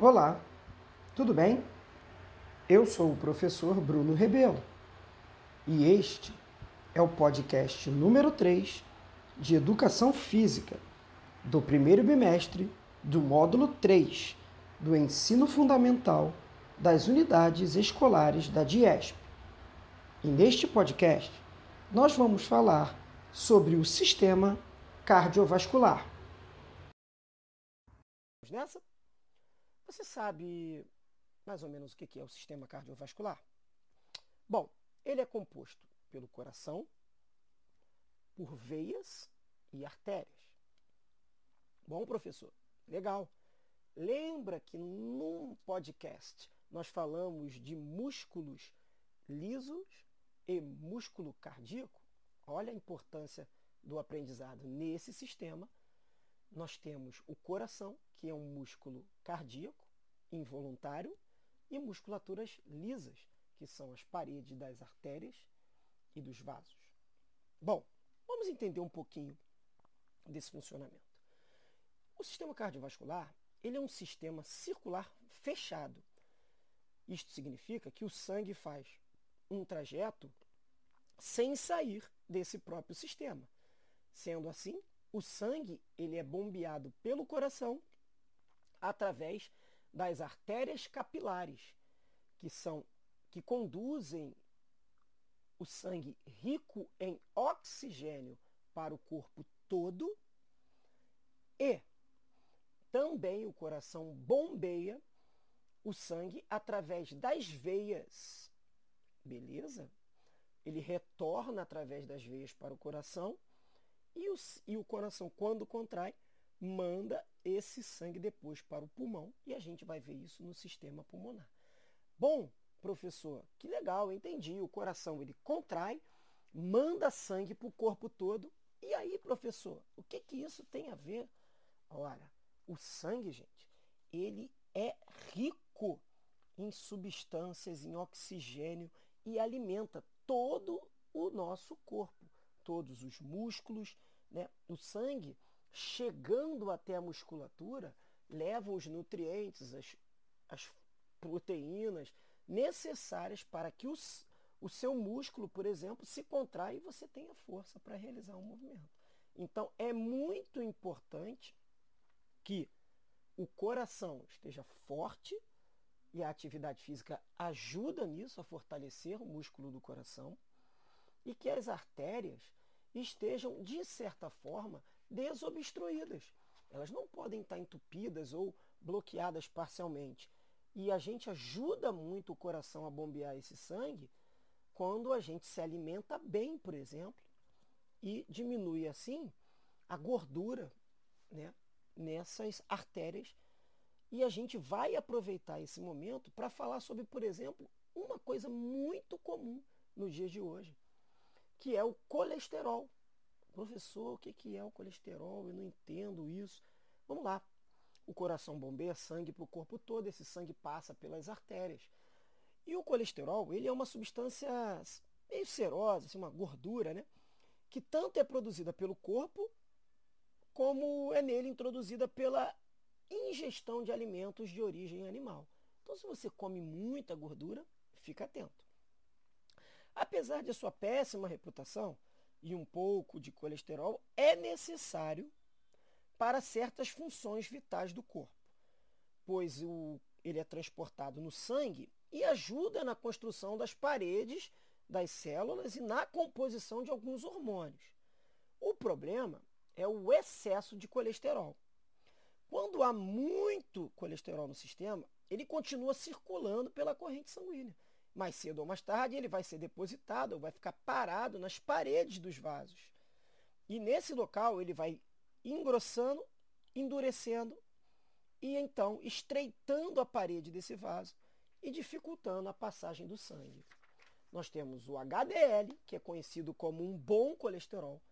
Olá, tudo bem? Eu sou o professor Bruno Rebelo e este é o podcast número 3 de Educação Física do primeiro bimestre do módulo 3 do Ensino Fundamental das Unidades Escolares da DIESP. E neste podcast nós vamos falar sobre o sistema cardiovascular. Nessa, você sabe mais ou menos o que é o sistema cardiovascular? Bom, ele é composto pelo coração, por veias e artérias. Bom, professor, legal. Lembra que num podcast nós falamos de músculos lisos e músculo cardíaco? Olha a importância do aprendizado nesse sistema. Nós temos o coração, que é um músculo cardíaco, involuntário, e musculaturas lisas, que são as paredes das artérias e dos vasos. Bom, vamos entender um pouquinho desse funcionamento. O sistema cardiovascular ele é um sistema circular fechado. Isto significa que o sangue faz um trajeto sem sair desse próprio sistema. Sendo assim, o sangue ele é bombeado pelo coração através das artérias capilares, que são que conduzem o sangue rico em oxigênio para o corpo todo e também o coração bombeia o sangue através das veias. Beleza? Ele retorna através das veias para o coração e o, e o coração, quando contrai, manda esse sangue depois para o pulmão e a gente vai ver isso no sistema pulmonar. Bom, professor, que legal, entendi. O coração ele contrai, manda sangue para o corpo todo. E aí, professor, o que, que isso tem a ver? Ora, o sangue, gente, ele é rico em substâncias, em oxigênio e alimenta todo o nosso corpo, todos os músculos. Né? O sangue chegando até a musculatura, levam os nutrientes, as, as proteínas necessárias para que os, o seu músculo, por exemplo, se contraia e você tenha força para realizar um movimento. Então, é muito importante que o coração esteja forte e a atividade física ajuda nisso, a fortalecer o músculo do coração, e que as artérias estejam, de certa forma, desobstruídas. Elas não podem estar entupidas ou bloqueadas parcialmente. E a gente ajuda muito o coração a bombear esse sangue quando a gente se alimenta bem, por exemplo, e diminui assim a gordura né, nessas artérias. E a gente vai aproveitar esse momento para falar sobre, por exemplo, uma coisa muito comum nos dias de hoje, que é o colesterol. Professor, o que é o colesterol? Eu não entendo isso. Vamos lá. O coração bombeia sangue para o corpo todo, esse sangue passa pelas artérias. E o colesterol, ele é uma substância meio serosa, assim, uma gordura, né? Que tanto é produzida pelo corpo, como é nele introduzida pela ingestão de alimentos de origem animal. Então, se você come muita gordura, fica atento. Apesar de sua péssima reputação, e um pouco de colesterol é necessário para certas funções vitais do corpo, pois o, ele é transportado no sangue e ajuda na construção das paredes das células e na composição de alguns hormônios. O problema é o excesso de colesterol. Quando há muito colesterol no sistema, ele continua circulando pela corrente sanguínea mais cedo ou mais tarde, ele vai ser depositado, ou vai ficar parado nas paredes dos vasos. E nesse local ele vai engrossando, endurecendo e então estreitando a parede desse vaso e dificultando a passagem do sangue. Nós temos o HDL, que é conhecido como um bom colesterol,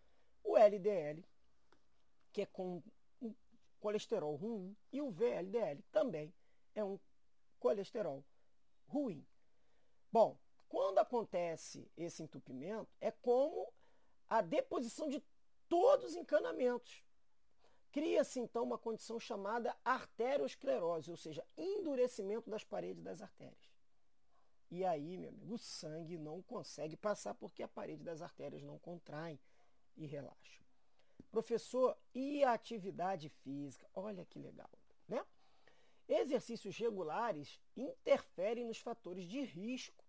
o LDL, que é com um colesterol ruim, e o VLDL também é um colesterol ruim. Bom, quando acontece esse entupimento, é como a deposição de todos os encanamentos. Cria-se então uma condição chamada arteriosclerose, ou seja, endurecimento das paredes das artérias. E aí, meu amigo, o sangue não consegue passar porque a parede das artérias não contrai e relaxa. Professor, e a atividade física? Olha que legal, né? Exercícios regulares interferem nos fatores de risco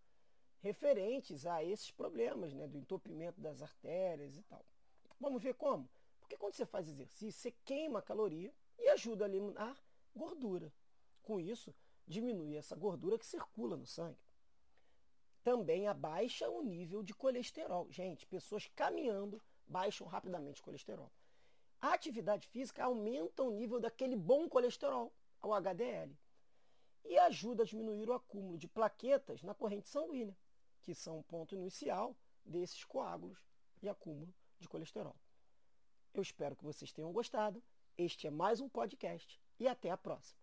referentes a esses problemas, né, do entupimento das artérias e tal. Vamos ver como? Porque quando você faz exercício, você queima caloria e ajuda a eliminar gordura. Com isso, diminui essa gordura que circula no sangue. Também abaixa o nível de colesterol. Gente, pessoas caminhando baixam rapidamente o colesterol. A atividade física aumenta o nível daquele bom colesterol, o HDL, e ajuda a diminuir o acúmulo de plaquetas na corrente sanguínea, que são o ponto inicial desses coágulos e acúmulo de colesterol. Eu espero que vocês tenham gostado. Este é mais um podcast e até a próxima.